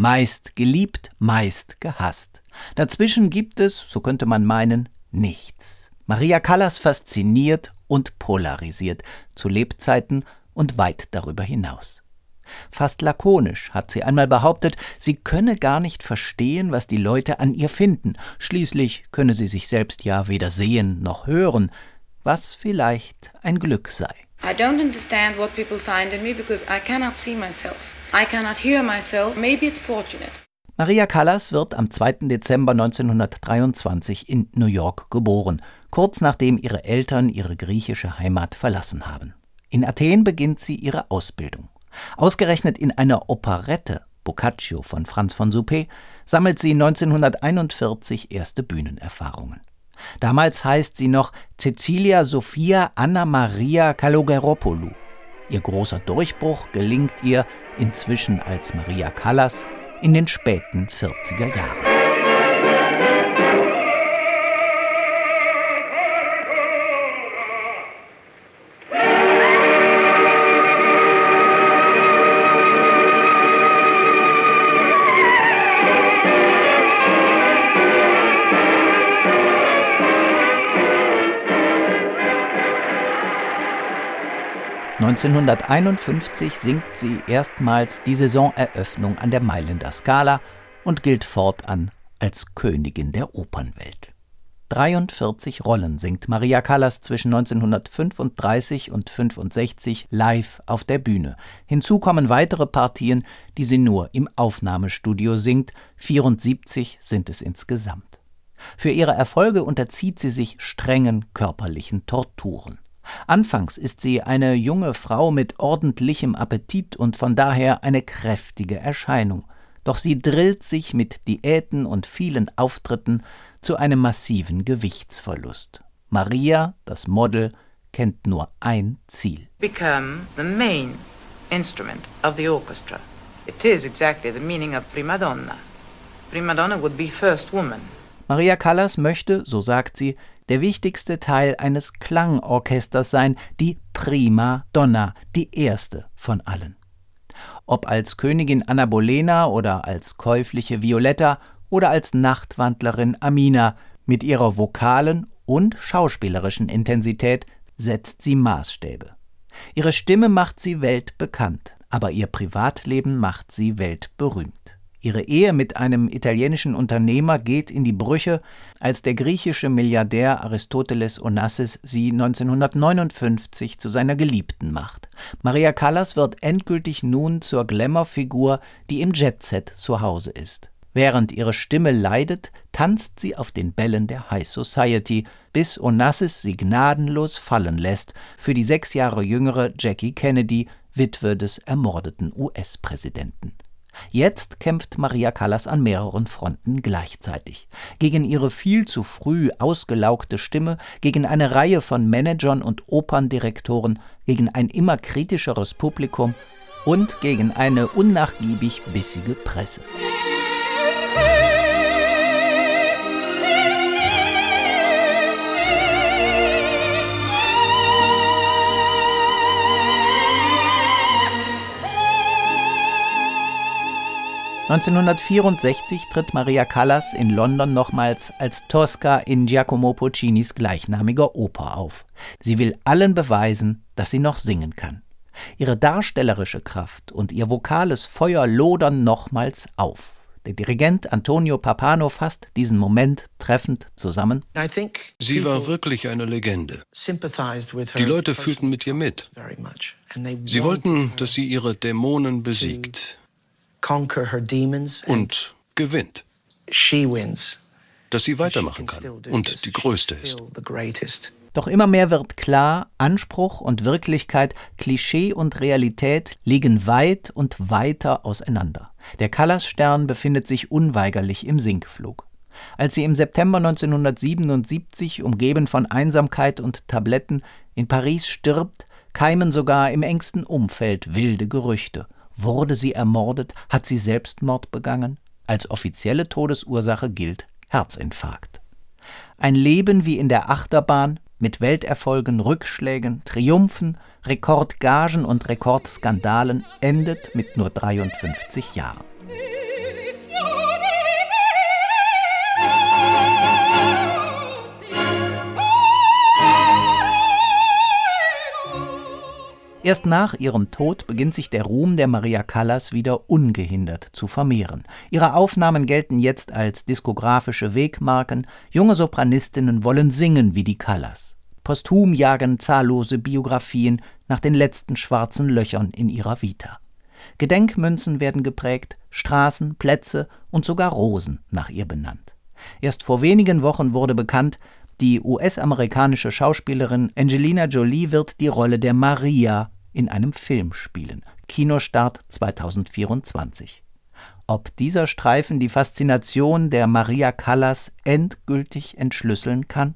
Meist geliebt, meist gehasst. Dazwischen gibt es, so könnte man meinen, nichts. Maria Callas fasziniert und polarisiert, zu Lebzeiten und weit darüber hinaus. Fast lakonisch hat sie einmal behauptet, sie könne gar nicht verstehen, was die Leute an ihr finden, schließlich könne sie sich selbst ja weder sehen noch hören, was vielleicht ein Glück sei. I don't understand what people find in me because I cannot see myself. I cannot hear myself. Maybe it's fortunate. Maria Callas wird am 2. Dezember 1923 in New York geboren, kurz nachdem ihre Eltern ihre griechische Heimat verlassen haben. In Athen beginnt sie ihre Ausbildung. Ausgerechnet in einer Operette, Boccaccio von Franz von Suppé, sammelt sie 1941 erste Bühnenerfahrungen. Damals heißt sie noch Cecilia Sophia Anna Maria Kalogeropoulou. Ihr großer Durchbruch gelingt ihr inzwischen als Maria Callas in den späten 40er Jahren. 1951 singt sie erstmals die Saisoneröffnung an der Mailänder Scala und gilt fortan als Königin der Opernwelt. 43 Rollen singt Maria Callas zwischen 1935 und 65 live auf der Bühne. Hinzu kommen weitere Partien, die sie nur im Aufnahmestudio singt. 74 sind es insgesamt. Für ihre Erfolge unterzieht sie sich strengen körperlichen Torturen. Anfangs ist sie eine junge Frau mit ordentlichem Appetit und von daher eine kräftige Erscheinung. Doch sie drillt sich mit Diäten und vielen Auftritten zu einem massiven Gewichtsverlust. Maria, das Model, kennt nur ein Ziel. Become the main instrument of the orchestra. It is exactly the meaning of prima donna. Prima donna would be first woman. Maria Callas möchte, so sagt sie, der wichtigste Teil eines Klangorchesters sein, die Prima Donna, die erste von allen. Ob als Königin Anna Bolena oder als käufliche Violetta oder als Nachtwandlerin Amina, mit ihrer vokalen und schauspielerischen Intensität setzt sie Maßstäbe. Ihre Stimme macht sie weltbekannt, aber ihr Privatleben macht sie weltberühmt. Ihre Ehe mit einem italienischen Unternehmer geht in die Brüche, als der griechische Milliardär Aristoteles Onassis sie 1959 zu seiner Geliebten macht. Maria Callas wird endgültig nun zur Glamour-Figur, die im Jetset zu Hause ist. Während ihre Stimme leidet, tanzt sie auf den Bällen der High Society, bis Onassis sie gnadenlos fallen lässt für die sechs Jahre jüngere Jackie Kennedy, Witwe des ermordeten US-Präsidenten. Jetzt kämpft Maria Callas an mehreren Fronten gleichzeitig. Gegen ihre viel zu früh ausgelaugte Stimme, gegen eine Reihe von Managern und Operndirektoren, gegen ein immer kritischeres Publikum und gegen eine unnachgiebig bissige Presse. 1964 tritt Maria Callas in London nochmals als Tosca in Giacomo Puccinis gleichnamiger Oper auf. Sie will allen beweisen, dass sie noch singen kann. Ihre darstellerische Kraft und ihr vokales Feuer lodern nochmals auf. Der Dirigent Antonio Papano fasst diesen Moment treffend zusammen. Sie war wirklich eine Legende. Die Leute fühlten mit ihr mit. Sie wollten, dass sie ihre Dämonen besiegt und gewinnt. Dass sie weitermachen kann und die Größte ist. Doch immer mehr wird klar, Anspruch und Wirklichkeit, Klischee und Realität liegen weit und weiter auseinander. Der Callas-Stern befindet sich unweigerlich im Sinkflug. Als sie im September 1977, umgeben von Einsamkeit und Tabletten, in Paris stirbt, keimen sogar im engsten Umfeld wilde Gerüchte – Wurde sie ermordet? Hat sie Selbstmord begangen? Als offizielle Todesursache gilt Herzinfarkt. Ein Leben wie in der Achterbahn mit Welterfolgen, Rückschlägen, Triumphen, Rekordgagen und Rekordskandalen endet mit nur 53 Jahren. Erst nach ihrem Tod beginnt sich der Ruhm der Maria Callas wieder ungehindert zu vermehren. Ihre Aufnahmen gelten jetzt als diskografische Wegmarken, junge Sopranistinnen wollen singen wie die Callas. Posthum jagen zahllose Biografien nach den letzten schwarzen Löchern in ihrer Vita. Gedenkmünzen werden geprägt, Straßen, Plätze und sogar Rosen nach ihr benannt. Erst vor wenigen Wochen wurde bekannt, die US-amerikanische Schauspielerin Angelina Jolie wird die Rolle der Maria in einem Film spielen. Kinostart 2024. Ob dieser Streifen die Faszination der Maria Callas endgültig entschlüsseln kann?